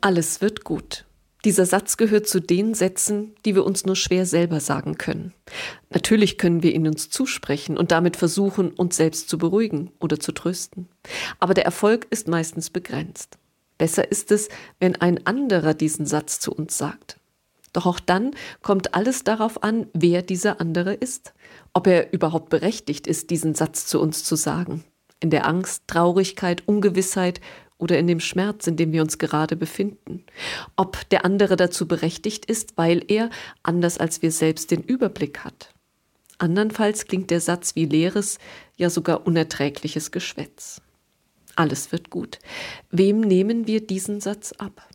Alles wird gut. Dieser Satz gehört zu den Sätzen, die wir uns nur schwer selber sagen können. Natürlich können wir ihn uns zusprechen und damit versuchen, uns selbst zu beruhigen oder zu trösten. Aber der Erfolg ist meistens begrenzt. Besser ist es, wenn ein anderer diesen Satz zu uns sagt. Doch auch dann kommt alles darauf an, wer dieser andere ist, ob er überhaupt berechtigt ist, diesen Satz zu uns zu sagen. In der Angst, Traurigkeit, Ungewissheit oder in dem Schmerz, in dem wir uns gerade befinden. Ob der andere dazu berechtigt ist, weil er, anders als wir selbst, den Überblick hat. Andernfalls klingt der Satz wie leeres, ja sogar unerträgliches Geschwätz. Alles wird gut. Wem nehmen wir diesen Satz ab?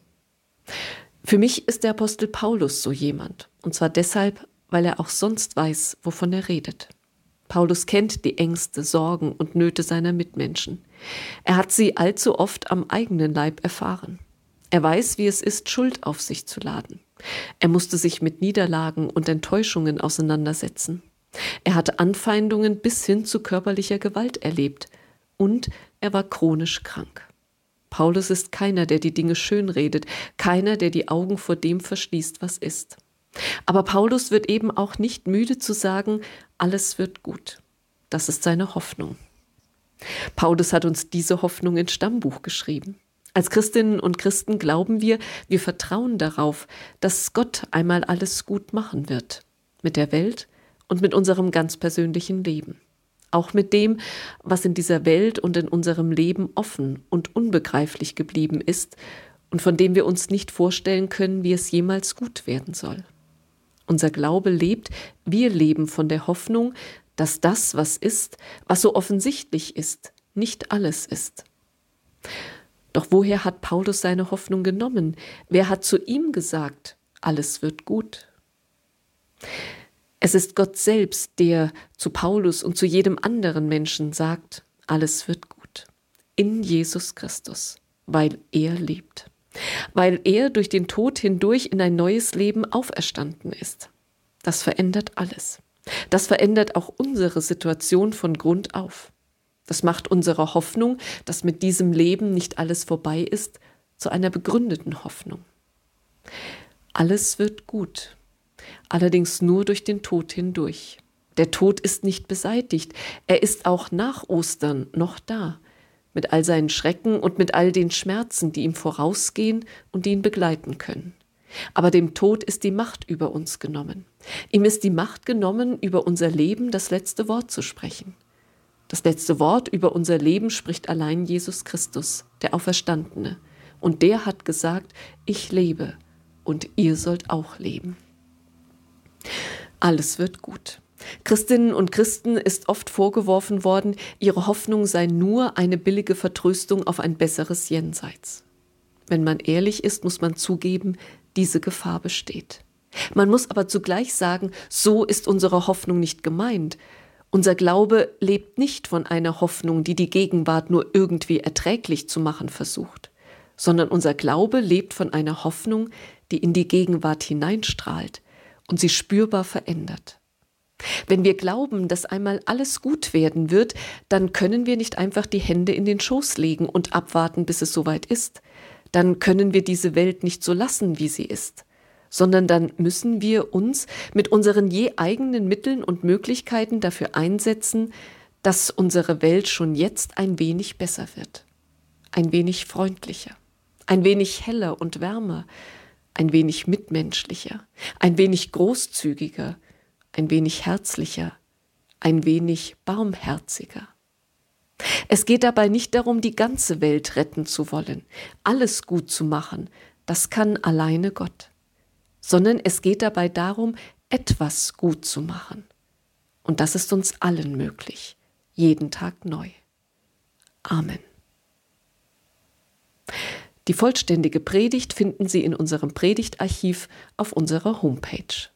Für mich ist der Apostel Paulus so jemand, und zwar deshalb, weil er auch sonst weiß, wovon er redet. Paulus kennt die Ängste, Sorgen und Nöte seiner Mitmenschen. Er hat sie allzu oft am eigenen Leib erfahren. Er weiß, wie es ist, Schuld auf sich zu laden. Er musste sich mit Niederlagen und Enttäuschungen auseinandersetzen. Er hatte Anfeindungen bis hin zu körperlicher Gewalt erlebt und er war chronisch krank. Paulus ist keiner, der die Dinge schönredet, keiner, der die Augen vor dem verschließt, was ist. Aber Paulus wird eben auch nicht müde zu sagen, alles wird gut. Das ist seine Hoffnung. Paulus hat uns diese Hoffnung ins Stammbuch geschrieben. Als Christinnen und Christen glauben wir, wir vertrauen darauf, dass Gott einmal alles gut machen wird. Mit der Welt und mit unserem ganz persönlichen Leben. Auch mit dem, was in dieser Welt und in unserem Leben offen und unbegreiflich geblieben ist und von dem wir uns nicht vorstellen können, wie es jemals gut werden soll. Unser Glaube lebt, wir leben von der Hoffnung, dass das, was ist, was so offensichtlich ist, nicht alles ist. Doch woher hat Paulus seine Hoffnung genommen? Wer hat zu ihm gesagt, alles wird gut? Es ist Gott selbst, der zu Paulus und zu jedem anderen Menschen sagt, alles wird gut. In Jesus Christus, weil er lebt weil er durch den Tod hindurch in ein neues Leben auferstanden ist. Das verändert alles. Das verändert auch unsere Situation von Grund auf. Das macht unsere Hoffnung, dass mit diesem Leben nicht alles vorbei ist, zu einer begründeten Hoffnung. Alles wird gut, allerdings nur durch den Tod hindurch. Der Tod ist nicht beseitigt, er ist auch nach Ostern noch da mit all seinen Schrecken und mit all den Schmerzen, die ihm vorausgehen und die ihn begleiten können. Aber dem Tod ist die Macht über uns genommen. Ihm ist die Macht genommen, über unser Leben das letzte Wort zu sprechen. Das letzte Wort über unser Leben spricht allein Jesus Christus, der Auferstandene. Und der hat gesagt, ich lebe und ihr sollt auch leben. Alles wird gut. Christinnen und Christen ist oft vorgeworfen worden, ihre Hoffnung sei nur eine billige Vertröstung auf ein besseres Jenseits. Wenn man ehrlich ist, muss man zugeben, diese Gefahr besteht. Man muss aber zugleich sagen, so ist unsere Hoffnung nicht gemeint. Unser Glaube lebt nicht von einer Hoffnung, die die Gegenwart nur irgendwie erträglich zu machen versucht, sondern unser Glaube lebt von einer Hoffnung, die in die Gegenwart hineinstrahlt und sie spürbar verändert. Wenn wir glauben, dass einmal alles gut werden wird, dann können wir nicht einfach die Hände in den Schoß legen und abwarten, bis es soweit ist. Dann können wir diese Welt nicht so lassen, wie sie ist, sondern dann müssen wir uns mit unseren je eigenen Mitteln und Möglichkeiten dafür einsetzen, dass unsere Welt schon jetzt ein wenig besser wird, ein wenig freundlicher, ein wenig heller und wärmer, ein wenig mitmenschlicher, ein wenig großzügiger, ein wenig herzlicher, ein wenig barmherziger. Es geht dabei nicht darum, die ganze Welt retten zu wollen, alles gut zu machen, das kann alleine Gott, sondern es geht dabei darum, etwas gut zu machen. Und das ist uns allen möglich, jeden Tag neu. Amen. Die vollständige Predigt finden Sie in unserem Predigtarchiv auf unserer Homepage.